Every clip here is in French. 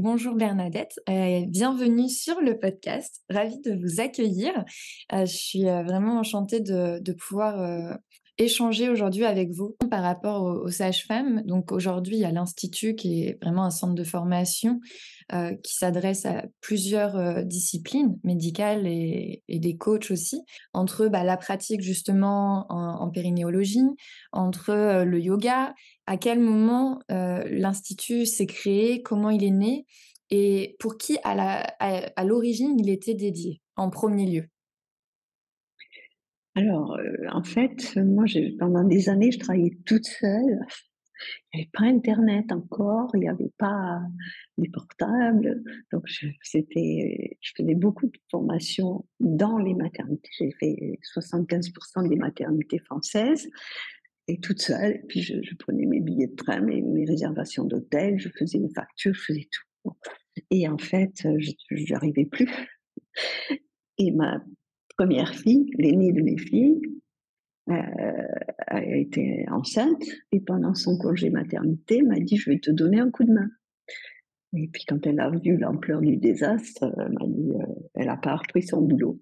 Bonjour Bernadette, euh, bienvenue sur le podcast. Ravie de vous accueillir. Euh, je suis euh, vraiment enchantée de, pouvoir échanger aujourd'hui avec vous par rapport aux, sages-femmes. Donc aujourd'hui, il y a l'Institut qui est vraiment un centre de formation qui s'adresse à plusieurs disciplines médicales et, des coachs aussi, entre bah, la pratique justement en, en périnéologie, entre le yoga à quel moment l'Institut s'est créé, comment il est né et pour qui à l'origine il était dédié en premier lieu Alors, en fait, moi, pendant des années, je travaillais toute seule. Il n'y avait pas Internet encore, il n'y avait pas les portables. Donc, je, je faisais beaucoup de formations dans les maternités. J'ai fait 75% des maternités françaises toute seule. puis je, prenais mes billets de train, mes, réservations d'hôtel, je faisais mes factures, je faisais tout. Et en fait, je n'arrivais plus. Et ma première fille, l'aînée de mes filles, euh, a été enceinte et pendant son congé maternité m'a dit je vais te donner un coup de main. Et puis quand elle a vu l'ampleur du désastre, elle m'a dit euh, elle n'a pas repris son boulot.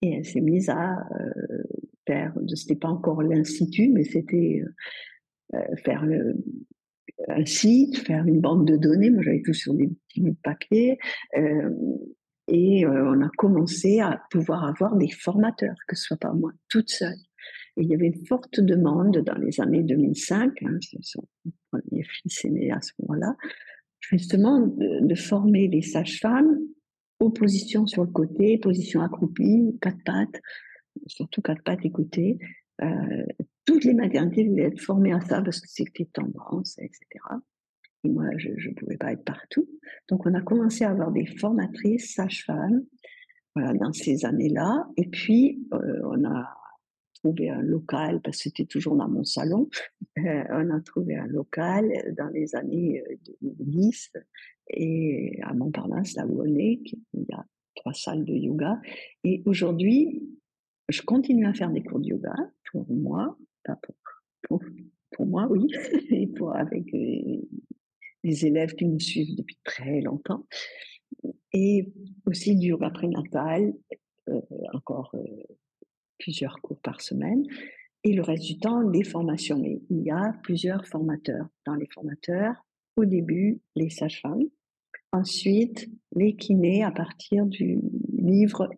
Et elle s'est mise à euh, faire, c'était pas encore l'institut, mais c'était euh, euh, faire un site, faire une banque de données. Moi, j'avais tout sur des petits bouts de papier. Euh, et on a commencé à pouvoir avoir des formateurs, que ce soit pas moi toute seule. Et il y avait une forte demande dans les années 2005, hein, son premier fils est né à ce moment-là, justement de, de former les sages-femmes aux positions sur le côté, position accroupie, quatre pattes, surtout quatre pattes écoutées. Euh, toutes les maternités voulaient être formées à ça parce que c'était tendance, etc. Moi, je ne pouvais pas être partout. Donc, on a commencé à avoir des formatrices sages-femmes voilà, dans ces années-là. Et puis, euh, on a trouvé un local, parce que c'était toujours dans mon salon, euh, on a trouvé un local dans les années 2010 et à Montparnasse, là où on est, il y a trois salles de yoga. Et aujourd'hui, je continue à faire des cours de yoga pour moi, pas pour, pour, moi, oui, et pour avec les, élèves qui me suivent depuis très longtemps. Et aussi du yoga prénatal, euh, encore euh, plusieurs cours par semaine. Et le reste du temps, des formations. Mais il y a plusieurs formateurs. Dans les formateurs, au début, les sages-femmes. Ensuite, les kinés à partir du livre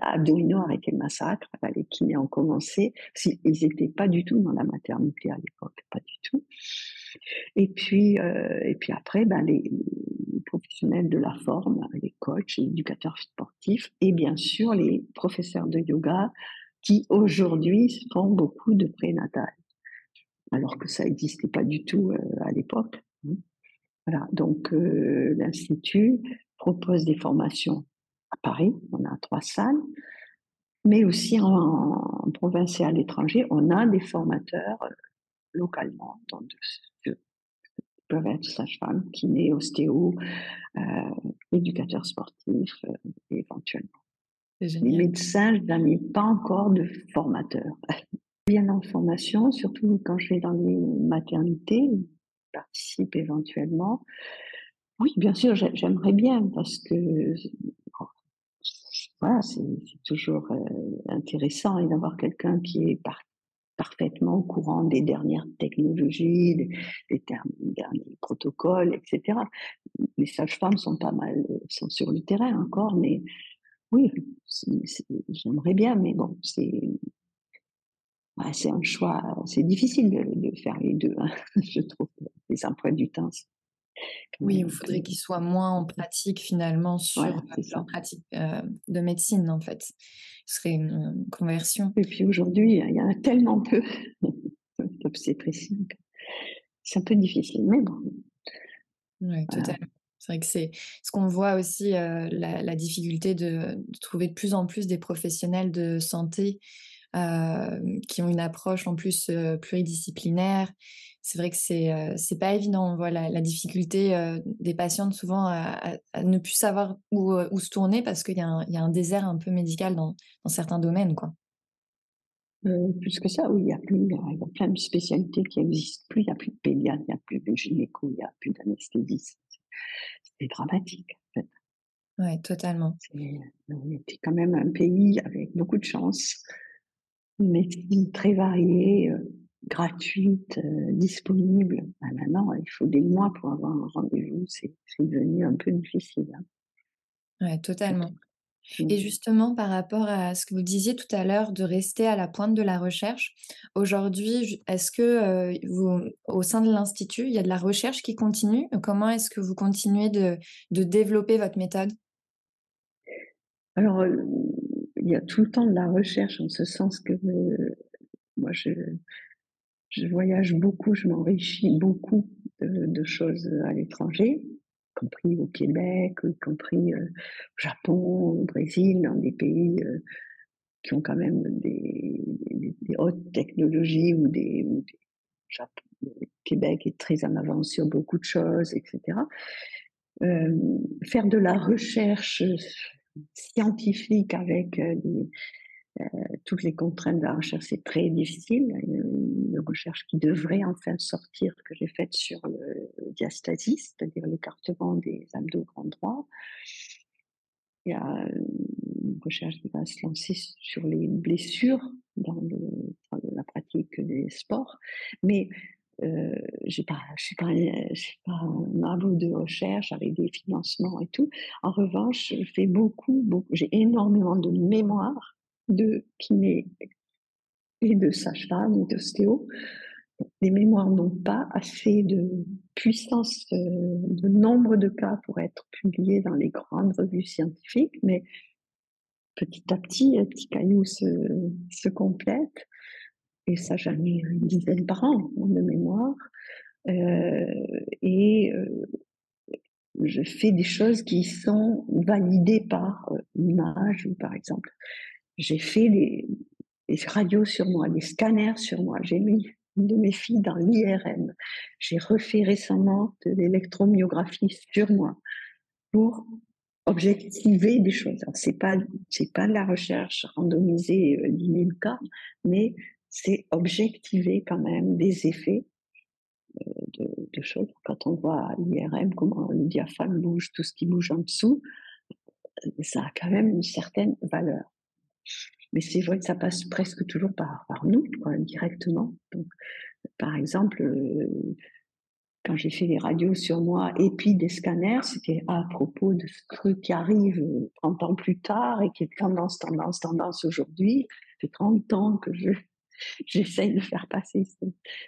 abdominaux arrêter le massacre, les kinés ont commencé. Ils n'étaient pas du tout dans la maternité à l'époque, pas du tout. Et puis, euh, et puis après, ben, les, professionnels de la forme, les coachs, les éducateurs sportifs, et bien sûr les professeurs de yoga qui aujourd'hui font beaucoup de prénatal, alors que ça n'existait pas du tout euh, à l'époque. Hein. Voilà, donc euh, l'Institut propose des formations à Paris, on a trois salles, mais aussi en, province et à l'étranger, on a des formateurs localement, de, peuvent être sage-femme, kiné, ostéo, euh, éducateur sportif, euh, éventuellement. Les médecins, je n'en ai pas encore de formateurs. Bien en formation, surtout quand je vais dans les maternités, participe éventuellement. Oui, bien sûr, j'aimerais bien parce que voilà, c'est toujours euh, intéressant d'avoir quelqu'un qui est parfaitement au courant des dernières technologies, des, derniers protocoles, etc. Les sages-femmes sont pas mal, sont sur le terrain encore, mais Oui, j'aimerais bien, mais bon, c'est c'est un choix, c'est difficile de, faire les deux, hein, je trouve. Les emplois du temps, oui, il faudrait qu'il soit moins en pratique finalement sur la pratique de médecine en fait. Ce serait une conversion. Et puis aujourd'hui, il y en a tellement peu d'obstétriciens c'est un peu difficile, mais bon. Oui, totalement. C'est vrai que c'est ce qu'on voit aussi, la, difficulté de, de, trouver de plus en plus des professionnels de santé qui ont une approche en plus pluridisciplinaire. C'est vrai que c'est c'est pas évident. Voilà, la difficulté des patientes souvent à, ne plus savoir où, où se tourner parce qu'il y, y, a un désert un peu médical dans, dans certains domaines, quoi. plus que ça, oui, il y a plus, il y a plein de spécialités qui n'existent plus. Il n'y a plus de pédiatre, il n'y a plus de gynéco, il n'y a plus d'anesthésiste. C'est dramatique, en fait. Oui, totalement. On était quand même un pays avec beaucoup de chance une médecine très variée, euh, gratuite, euh, disponible. Ben maintenant, il faut des mois pour avoir un rendez-vous. C'est devenu un peu difficile. Hein. Oui, totalement. Et justement, par rapport à ce que vous disiez tout à l'heure, de rester à la pointe de la recherche, aujourd'hui, est-ce que euh, vous, au sein de l'Institut, il y a de la recherche qui continue? Comment est-ce que vous continuez de, de développer votre méthode? Alors, il y a tout le temps de la recherche en ce sens que euh, moi je, je voyage beaucoup, je m'enrichis beaucoup de, choses à l'étranger, y compris au Québec, y compris euh, au Japon, au Brésil, dans des pays euh, qui ont quand même des, hautes technologies ou des, Japon, le Québec est très en avance sur beaucoup de choses, etc. faire de la recherche scientifique avec euh, euh, toutes les contraintes de la recherche, c'est très difficile. Une recherche qui devrait enfin sortir, que j'ai faite sur le diastasie, c'est-à-dire l'écartement des abdos grand droit. Il y a une recherche qui va se lancer sur les blessures dans, la pratique des sports. Mais euh, je je suis pas un arbre de recherche avec des financements et tout. En revanche, je beaucoup, j'ai énormément de mémoire de kiné et de sage-femme et d'ostéo. Les mémoires n'ont pas assez de puissance, euh, de nombre de cas pour être publiés dans les grandes revues scientifiques, mais petit à petit, un petit caillou se, se complète et ça j'en ai une dizaine par an de mémoire. Euh, et euh, je fais des choses qui sont validées par l'image, par exemple, j'ai fait des, radios sur moi, des scanners sur moi. J'ai mis une de mes filles dans l'IRM. J'ai refait récemment de l'électromyographie sur moi pour objectiver des choses. C'est pas c'est pas de la recherche randomisée euh, 10 000 cas, mais c'est objectiver quand même des effets euh, de, choses. Quand on voit l'IRM, comment le diaphragme bouge, tout ce qui bouge en dessous, euh, ça a quand même une certaine valeur. Mais c'est vrai que ça passe presque toujours par, nous, directement. Donc, par exemple, euh, quand j'ai fait des radios sur moi et puis des scanners, c'était à propos de ce truc qui arrive 30 ans plus tard et qui est tendance, tendance, tendance aujourd'hui. Ça fait 30 ans que je j'essaye de faire passer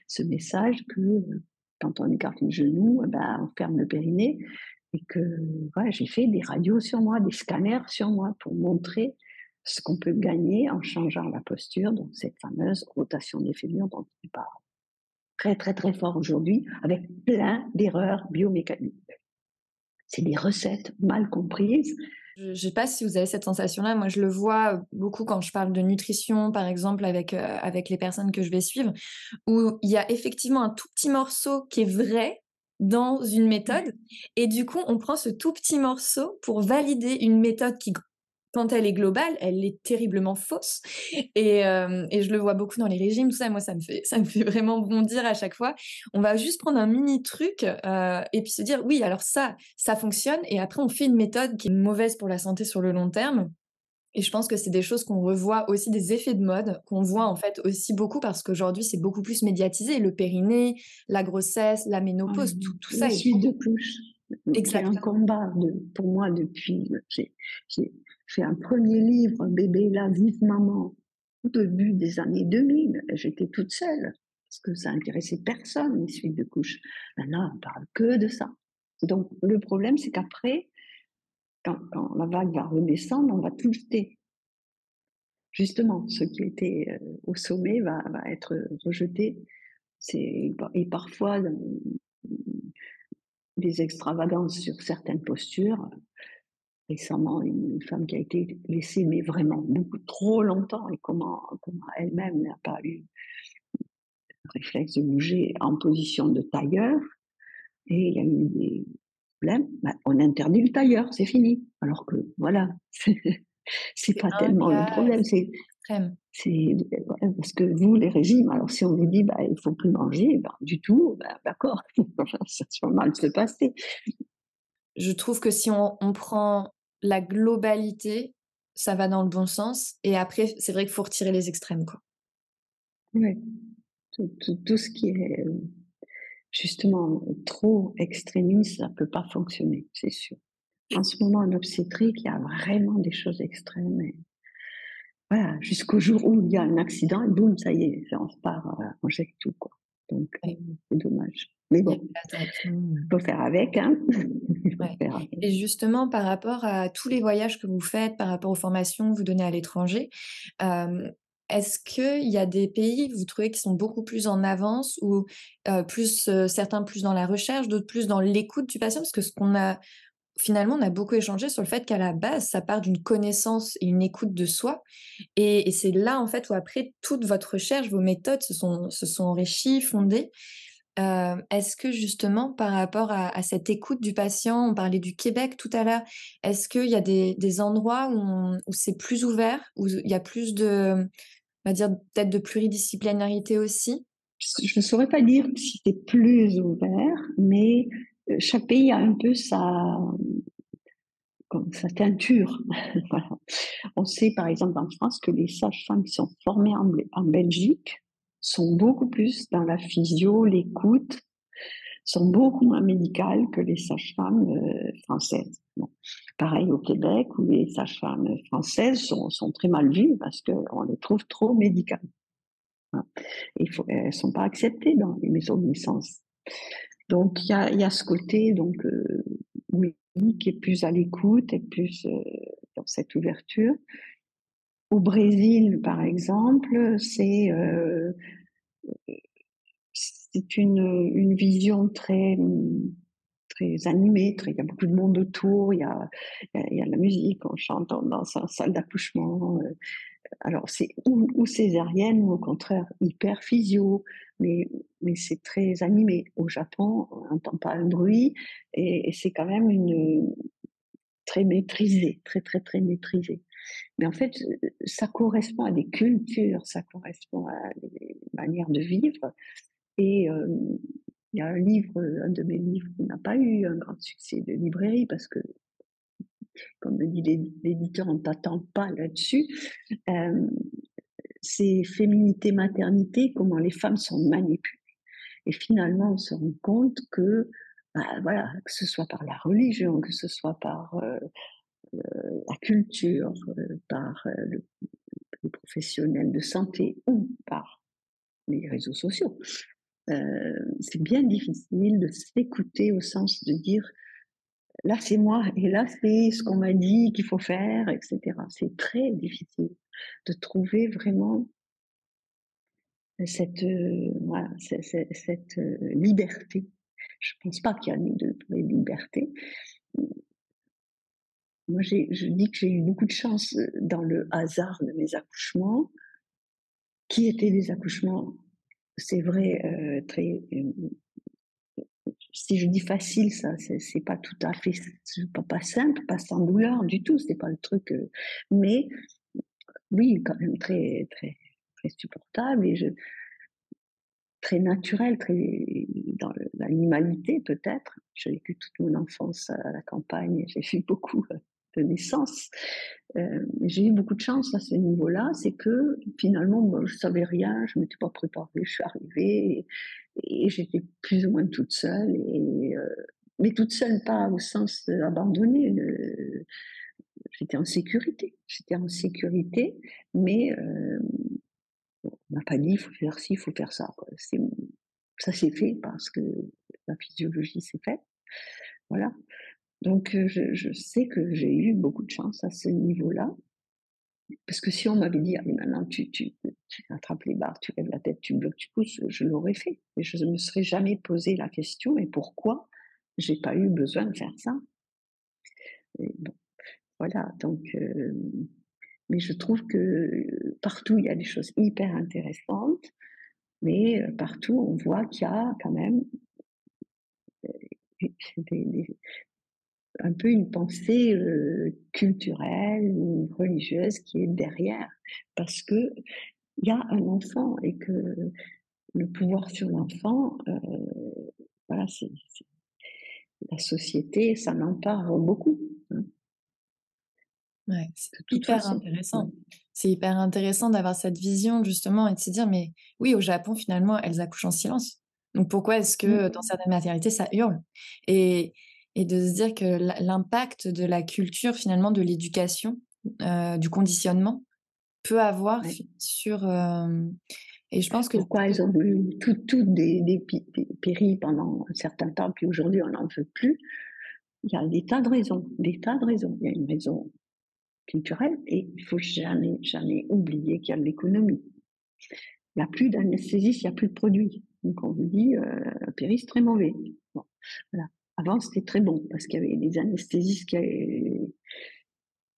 ce, message que euh, quand on écarte les genoux, eh ben, on ferme le périnée et que j'ai fait des radios sur moi, des scanners sur moi pour montrer ce qu'on peut gagner en changeant la posture, donc cette fameuse rotation des fémurs dont on parle très très très fort aujourd'hui, avec plein d'erreurs biomécaniques. C'est des recettes mal comprises je ne sais pas si vous avez cette sensation-là. Moi, je le vois beaucoup quand je parle de nutrition, par exemple, avec, euh, avec les personnes que je vais suivre, où il y a effectivement un tout petit morceau qui est vrai dans une méthode. Et du coup, on prend ce tout petit morceau pour valider une méthode qui quand elle est globale, elle est terriblement fausse. Et, euh, et, je le vois beaucoup dans les régimes, tout ça. Moi, ça me fait, ça me fait vraiment bondir à chaque fois. On va juste prendre un mini truc euh, et puis se dire, oui, alors ça, ça fonctionne. Et après, on fait une méthode qui est mauvaise pour la santé sur le long terme. Et je pense que c'est des choses qu'on revoit aussi, des effets de mode qu'on voit en fait aussi beaucoup parce qu'aujourd'hui c'est beaucoup plus médiatisé. Le périnée, la grossesse, la ménopause, tout, tout ça. La suite de couches. C'est un combat de, pour moi depuis. J'ai un premier livre, Bébé, la vive maman, au début des années 2000. J'étais toute seule parce que ça intéressait personne, les suites de couches. Maintenant, on parle que de ça. Donc, le problème, c'est qu'après, quand, la vague va redescendre, on va tout jeter. Justement, ce qui était euh, au sommet va, va être rejeté. Et parfois, des extravagances sur certaines postures. Récemment, une femme qui a été laissée, mais vraiment beaucoup trop longtemps, et comment, comment elle-même n'a pas eu le réflexe de bouger en position de tailleur. Et il y a eu des problèmes. Bah, on interdit le tailleur, c'est fini. Alors que, voilà, c'est pas tellement le problème. C'est c'est parce que vous, les régimes, alors si on vous dit bah, il faut plus manger, bah, du tout, bah, d'accord, ça va mal se passer. Je trouve que si on, prend la globalité, ça va dans le bon sens. Et après, c'est vrai qu'il faut retirer les extrêmes. Quoi. Oui, tout, ce qui est justement trop extrémiste, ça ne peut pas fonctionner, c'est sûr. En ce moment, en obstétrique, il y a vraiment des choses extrêmes. Voilà, jusqu'au jour où il y a un accident et boum, ça y est, on repart, euh, on jette tout. Quoi. Donc, c'est dommage. Mais bon, il faut faire avec. Hein. Et justement, par rapport à tous les voyages que vous faites, par rapport aux formations que vous donnez à l'étranger, euh, est-ce qu'il y a des pays vous trouvez qui sont beaucoup plus en avance ou euh, plus certains plus dans la recherche, d'autres plus dans l'écoute du patient? Parce que ce qu'on a finalement, on a beaucoup échangé sur le fait qu'à la base, ça part d'une connaissance et une écoute de soi. Et, c'est là, en fait, où après, toute votre recherche, vos méthodes se sont, enrichies, fondées. Euh, est-ce que justement, par rapport à, cette écoute du patient, on parlait du Québec tout à l'heure, est-ce qu'il y a des, endroits où, où c'est plus ouvert, où il y a plus de, on va dire, peut-être de pluridisciplinarité aussi? Je ne saurais pas dire si c'est plus ouvert, mais chaque pays a un peu sa, teinture. On sait par exemple en France que les sages-femmes qui sont formées en, Belgique sont beaucoup plus dans la physio, l'écoute, sont beaucoup moins médicales que les sages-femmes euh, françaises. Pareil au Québec, où les sages-femmes françaises sont, très mal vues parce qu'on les trouve trop médicales. Elles ne sont pas acceptées dans les maisons de naissance. Donc il y a, ce côté donc euh, oui qui est plus à l'écoute et plus euh, dans cette ouverture. Au Brésil, par exemple, c'est euh, c'est une, une vision très très animée, très, il y a beaucoup de monde autour, il y a, il y a, la musique, on chante dans, sa salle d'accouchement, alors, c'est ou, césarienne ou au contraire hyper physio, mais, mais c'est très animé. Au Japon, on n'entend pas un bruit et, c'est quand même une très maîtrisé, très très très maîtrisé. Mais en fait, ça correspond à des cultures, ça correspond à des manières de vivre. Et euh, il y a un livre, un de mes livres qui n'a pas eu un grand succès de librairie parce que comme le dit l'éditeur, on ne t'attend pas là-dessus. Euh, c'est féminité, maternité, comment les femmes sont manipulées. Et finalement, on se rend compte que, bah, voilà, que ce soit par la religion, que ce soit par euh, euh, la culture, par les professionnels de santé ou par les réseaux sociaux, c'est bien difficile de s'écouter au sens de dire là c'est moi et là c'est ce qu'on m'a dit qu'il faut faire, etc. C'est très difficile de trouver vraiment cette, euh, voilà, cette, euh, liberté. Je ne pense pas qu'il y a de vraie liberté. Moi, je dis que j'ai eu beaucoup de chance dans le hasard de mes accouchements, qui étaient des accouchements, c'est vrai, euh, très si je dis facile, ça, c'est pas tout à fait, pas, pas simple, pas sans douleur du tout, c'est pas le truc. Euh, mais oui, quand même très, très, très supportable et je, très naturel, très dans l'animalité peut-être. J'ai vécu toute mon enfance à la campagne, j'ai fait beaucoup de naissance. Euh, j'ai eu beaucoup de chance à ce niveau-là, c'est que finalement, moi, je savais rien, je m'étais pas préparée, je suis arrivée j'étais plus ou moins toute seule et, euh, mais toute seule, pas au sens abandonné. J'étais en sécurité. J'étais en sécurité, mais on m'a pas dit il faut faire ci, il faut faire ça. Ça s'est fait parce que la physiologie s'est faite. Voilà. Donc je, je sais que j'ai eu beaucoup de chance à ce niveau-là. Parce que si on m'avait dit, allez, maintenant tu, attrapes les barres, tu lèves la tête, tu bloques, tu pousses, je l'aurais fait. Et je ne me serais jamais posé la question, mais pourquoi j'ai pas eu besoin de faire ça? Voilà, donc, euh, mais je trouve que partout il y a des choses hyper intéressantes, mais euh, partout on voit qu'il y a quand même euh, des, un peu une pensée culturelle ou religieuse qui est derrière, parce que il y a un enfant et que le pouvoir sur l'enfant, voilà, c'est, la société, ça m'en parle beaucoup. Hein. Ouais, c'est hyper intéressant. C'est hyper intéressant d'avoir cette vision justement et de se dire, mais oui, au Japon, finalement, elles accouchent en silence. Donc pourquoi est-ce que dans mmh. certaines maternités, ça hurle? Et, et de se dire que l'impact de la culture, finalement, de l'éducation, euh, du conditionnement, peut avoir sur... Euh, et je pense que... Pourquoi elles ont eu toutes tout des, des péris pendant un certain temps, puis aujourd'hui on n'en veut plus? Il y a des tas de raisons, des tas de raisons. Il y a une raison culturelle et il faut jamais, jamais oublier qu'il y a l'économie. Il n'y a plus d'anesthésiste, il n'y a plus de produits. Donc on vous dit, euh, péri, c'est très mauvais. Bon, voilà. Avant, c'était très bon parce qu'il y avait des anesthésistes qui,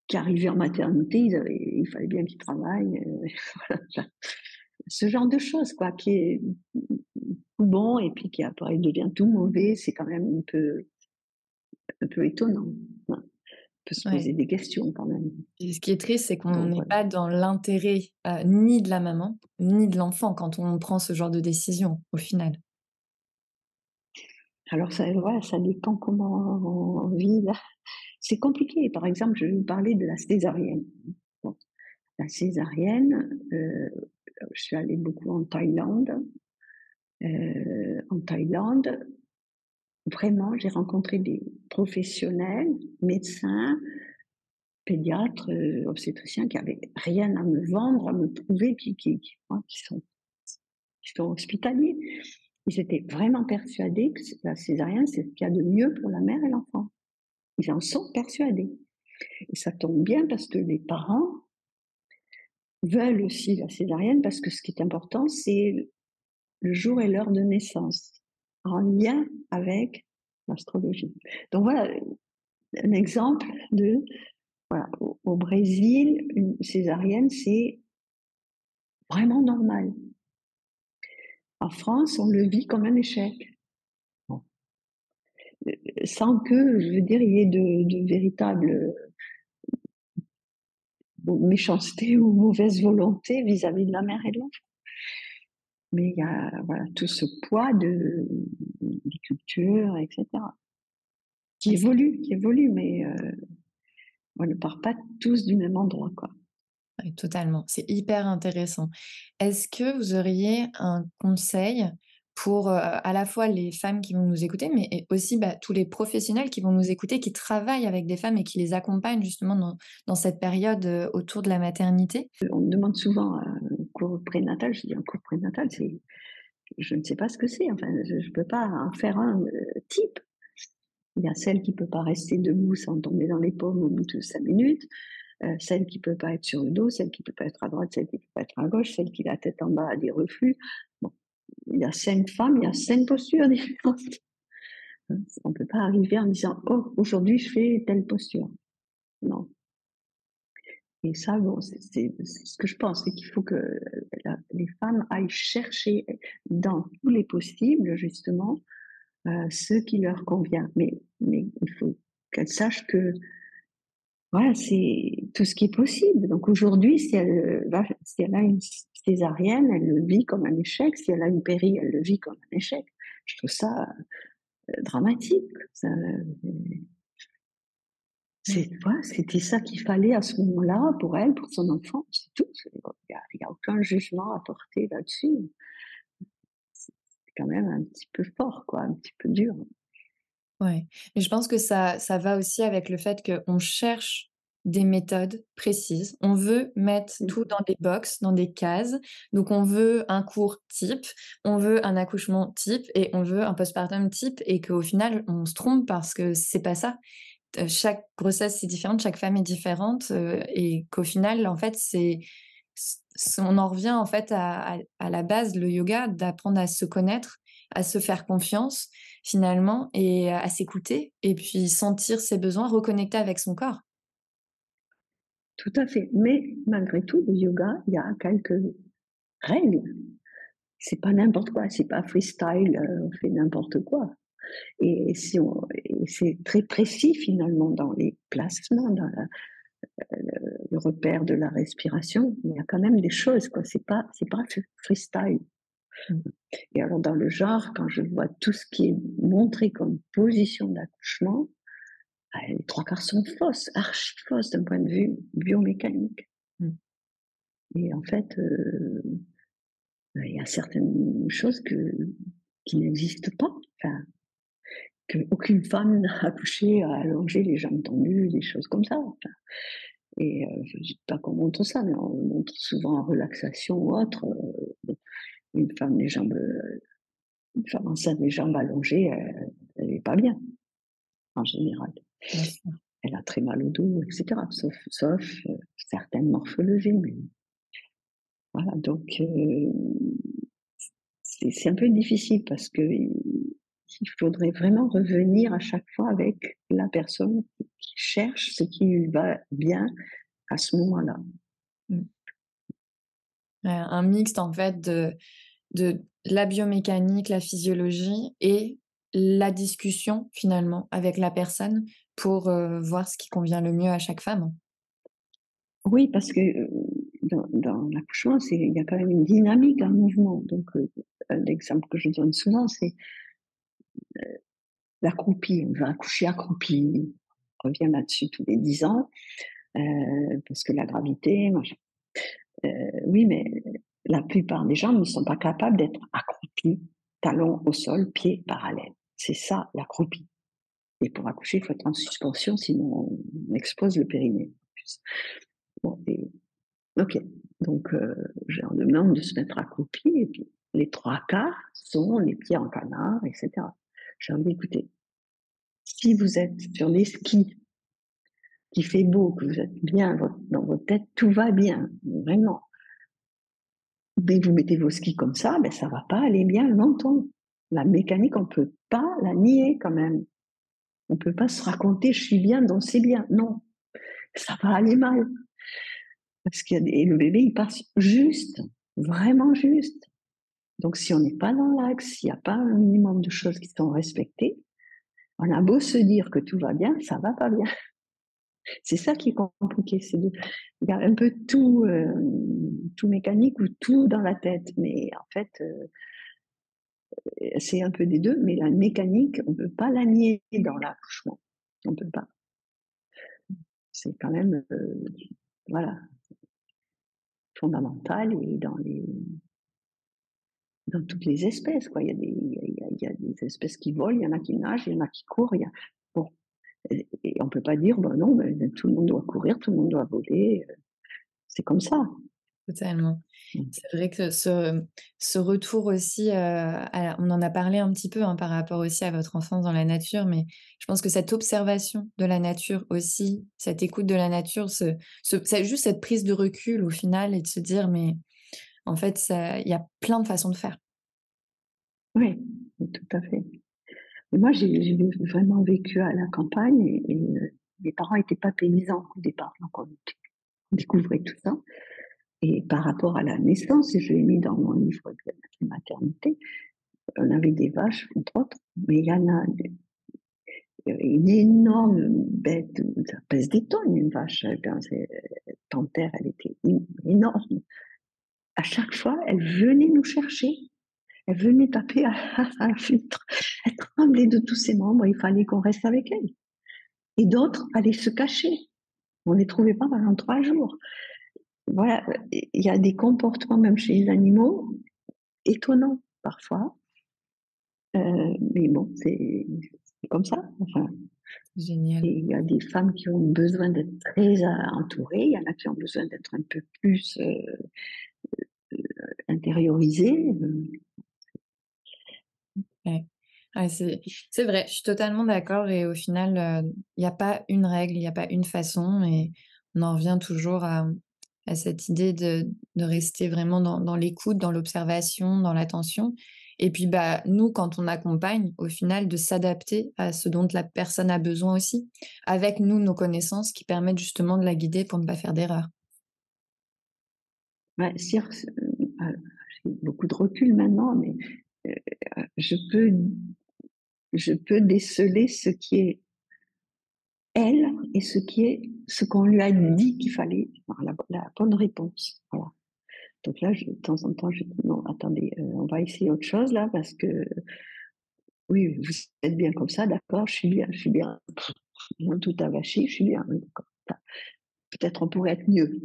qui arrivaient en maternité, il fallait bien qu'ils travaillent. Euh, Ce genre de choses, quoi, qui est tout bon et puis qui après devient tout mauvais, c'est quand même un peu, un peu étonnant. On peut se poser des questions quand même. Et ce qui est triste, c'est qu'on n'est pas dans l'intérêt euh, ni de la maman, ni de l'enfant quand on prend ce genre de décision, au final. Alors, ça, ça dépend comment on vit. C'est compliqué. Par exemple, je vais vous parler de la césarienne. la césarienne, euh, je suis allée beaucoup en Thaïlande. Euh, en Thaïlande, vraiment, j'ai rencontré des professionnels, médecins, pédiatres, euh, obstétriciens qui n'avaient rien à me vendre, à me prouver, qui, qui sont hospitaliers. Ils étaient vraiment persuadés que la césarienne, c'est ce qu'il y a de mieux pour la mère et l'enfant. Ils en sont persuadés. Et ça tombe bien parce que les parents veulent aussi la césarienne parce que ce qui est important, c'est le jour et l'heure de naissance, en lien avec l'astrologie. Donc voilà un exemple de, au Brésil, une césarienne, c'est vraiment normal. En France, on le vit comme un échec. Sans que, je veux dire, il y ait de, de véritable méchanceté ou mauvaise volonté vis-à-vis de la mère et de l'enfant. Mais il y a voilà, tout ce poids de, de culture, etc., qui évolue, qui évolue, mais euh, on ne part pas tous du même endroit. Quoi totalement. C'est hyper intéressant. Est-ce que vous auriez un conseil pour à la fois les femmes qui vont nous écouter, mais aussi bah, tous les professionnels qui vont nous écouter, qui travaillent avec des femmes et qui les accompagnent justement dans, cette période autour de la maternité? On me demande souvent un cours prénatal. Je dis un cours prénatal, je ne sais pas ce que c'est. Enfin, je ne peux pas en faire un type. Il y a celle qui ne peut pas rester debout sans tomber dans les pommes au bout de cinq minutes. Euh, celle qui peut pas être sur le dos, celle qui peut pas être à droite, celle qui peut pas être à gauche, celle qui a la tête en bas a des reflux. Bon, il y a cinq femmes, il y a cinq postures différentes. On ne peut pas arriver en disant oh aujourd'hui je fais telle posture. Non. Et ça, bon, c'est ce que je pense, c'est qu'il faut que les femmes aillent chercher dans tous les possibles justement euh, ce qui leur convient. Mais il faut qu'elles sachent que voilà, c'est tout ce qui est possible. Donc aujourd'hui, si elle, si elle a une césarienne, elle le vit comme un échec. Si elle a une péri, elle le vit comme un échec. Je trouve ça euh, dramatique. c'est, voilà, c'était ça qu'il fallait à ce moment-là pour elle, pour son enfant. C'est tout. Il n'y a, aucun jugement à porter là-dessus. C'est quand même un petit peu fort, quoi, un petit peu dur. Ouais, et je pense que ça ça va aussi avec le fait qu'on cherche des méthodes précises. On veut mettre Mmh. tout dans des box, dans des cases. Donc on veut un cours type, on veut un accouchement type et on veut un postpartum type et qu'au final, on se trompe parce que c'est pas ça. Chaque grossesse c'est différente, chaque femme est différente, et qu'au final, en fait, c'est on en revient, en fait, à à à la base, le yoga, d'apprendre à se connaître, à se faire confiance finalement et à s'écouter et puis sentir ses besoins, reconnecter avec son corps. Tout à fait, mais malgré tout, le yoga, il y a quelques règles. C'est pas n'importe quoi, c'est pas freestyle, heu, on fait n'importe quoi et si c'est très précis finalement dans les placements, dans la le repère de la respiration. Il y a quand même des choses quoi, c'est pas c'est pas freestyle. Et alors dans le genre, quand je vois tout ce qui est montré comme position d'accouchement, bah, les 3/4 sont fausses, archi fausses d'un point de vue biomécanique. Mmh. et en fait, heu, bah, il y a certaines choses que qui n'existent pas, enfin, qu'aucune femme n'a accouché allongée, les jambes tendues, des choses comme ça, enfin et heu, je dis pas qu'on montre ça, mais on montre souvent en relaxation ou autre, bon, une femme les jambes, heu, une femme enceinte les jambes allongées, heu, elle est pas bien, en général. Elle a très mal au dos et cetera, sauf sauf, heu, certaines morphologies, mais voilà donc heu, c'est un peu difficile parce qu'il il faudrait vraiment revenir à chaque fois avec la personne qui cherche ce qui lui va bien à ce moment-là. Mmh. Heu, un mixte en fait de de la biomécanique, la physiologie et la discussion finalement avec la personne pour, heu, voir ce qui convient le mieux à chaque femme. Oui, parce que, heu, dans dans l'accouchement, il y a quand même une dynamique, un mouvement donc l'exemple que je donne souvent, c'est, l'accroupi, on va accoucher accroupi. On revient là-dessus tous les 10 ans, heu, parce que la gravité. Heu, oui, mais la plupart des gens ne sont pas capables d'être accroupis, talons au sol, pieds parallèles. C'est ça l'accroupi et pour accoucher, il faut être en suspension, sinon on expose le périnée en OK, donc heu, je leur demande de se mettre accroupi et puis les 3/4 sont les pieds en canard et leur dis: «Écoutez, si vous êtes sur les skis, qu'il fait beau, que vous êtes bien dans votre tête, tout va bien, vraiment. Que vous mettez vos skis comme ça, beh, ça va pas aller bien longtemps. La mécanique, on peut pas la nier quand même. On peut pas se raconter: "Je suis bien, donc c'est bien". Non, ça va aller mal. Parce et le bébé, il passe juste, vraiment juste. Donc si on n'est pas dans l'axe, s'il y a pas un minimum de choses qui sont respectées, on a beau se dire que tout va bien, ça va pas bien. C'est ça qui est compliqué, c'est de il y a un peu tout, hem, tout mécanique ou tout dans la tête, mais en fait, heu, c'est un peu des 2, mais la mécanique, on peut pas la nier dans l'accouchement. On peut pas. C'est quand même, heu, voilà fondamental et dans les dans toutes les espèces, quoi. Il y a des il y a il y des espèces qui volent, il y en a qui nagent, il y en a qui courent, il y a bon et et on peut pas dire: «Bah non, beh, tout le monde doit courir, tout le monde doit voler», heu, c'est comme ça. Totalement. Mmh. C'est vrai que ce ce retour aussi, heu, à on en a parlé un petit peu, hein, par rapport aussi à votre enfance dans la nature, mais je pense que cette observation de la nature aussi, cette écoute de la nature, ce juste cette prise de recul au final et de se dire: «Mais en fait, il y a plein de façons de faire». Oui, tout à fait. Moi, j'ai vraiment vécu à la campagne et heu, mes parents étaient pas paysans au départ, donc on déc on découvrait tout ça et par rapport à la naissance je l'ai mis dans mon livre de maternité, on avait des vaches, entre autres, mais il y en a heu, une énorme bête, ça pèse des tonnes une vache, quand c'est Panthère, elle était énorme. À chaque fois, elle venait nous chercher, elle venait taper à la fenêtre, elle tremblait de tous ses membres, il fallait qu'on reste avec elle et d'autres allaient se cacher. On les trouvait pas pendant 3 jours. Voilà, il y a des comportements même chez les animaux, étonnants parfois. Heu, mais bon, c'est comme ça. Enfin, Génial. il y a des femmes qui ont besoin d'être très entourées, il y en a qui ont besoin d'être un peu plus intériorisées. C'est vrai, je suis totalement d'accord et au final, il n'y a pas une règle, il n'y a pas une façon et on en revient toujours à, cette idée de, rester vraiment dans, l'écoute, dans l'observation, dans l'attention. Et puis, bah, nous, quand on accompagne, au final, de s'adapter à ce dont la personne a besoin aussi, avec nous, nos connaissances qui permettent justement de la guider pour ne pas faire d'erreur. Ouais, j'ai beaucoup de recul maintenant, mais je peux je peux déceler ce qui est elle et ce qui est ce qu'on lui a dit qu'il fallait, la, bonne réponse. Voilà. Donc là, de temps en temps, je dis non, attendez, euh, on va essayer autre chose là parce que oui, vous êtes bien comme ça, d'accord, je suis bien, je suis bien. Tout a vaché, je suis bien. Peut-être on pourrait être mieux.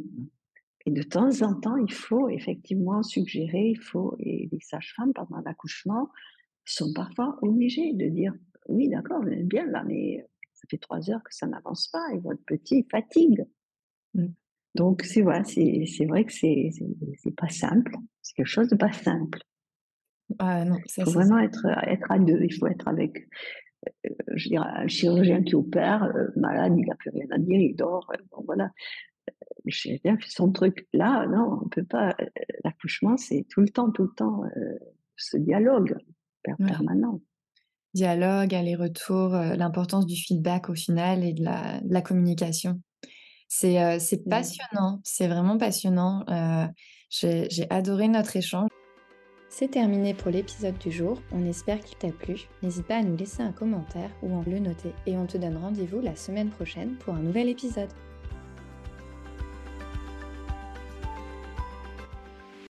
Et de temps en temps, il faut effectivement suggérer, il faut, et les sages-femmes pendant l'accouchement, sont parfois obligés de dire oui, d'accord, vous êtes bien là, mais ça fait trois heures que ça n'avance pas et votre petit fatigue. Mmh. Donc, c'est vrai, c'est vrai que c'est pas simple. C'est quelque chose de pas simple. Ah non, il faut vraiment être, être à deux. Il faut être avec, euh, je dirais, un chirurgien qui opère, euh, malade, il n'a plus rien à dire, il dort. Euh, bon, voilà. Le chirurgien fait son truc. Là, non, on peut pas. L'accouchement, c'est tout le temps, tout le temps ce dialogue permanent. Dialogue, aller-retour, euh, l'importance du feedback au final et de la, communication. C'est euh, passionnant, c'est vraiment passionnant. Euh, j'ai adoré notre échange. C'est terminé pour l'épisode du jour, on espère qu'il t'a plu. N'hésite pas à nous laisser un commentaire ou à le noter et on te donne rendez-vous la semaine prochaine pour un nouvel épisode.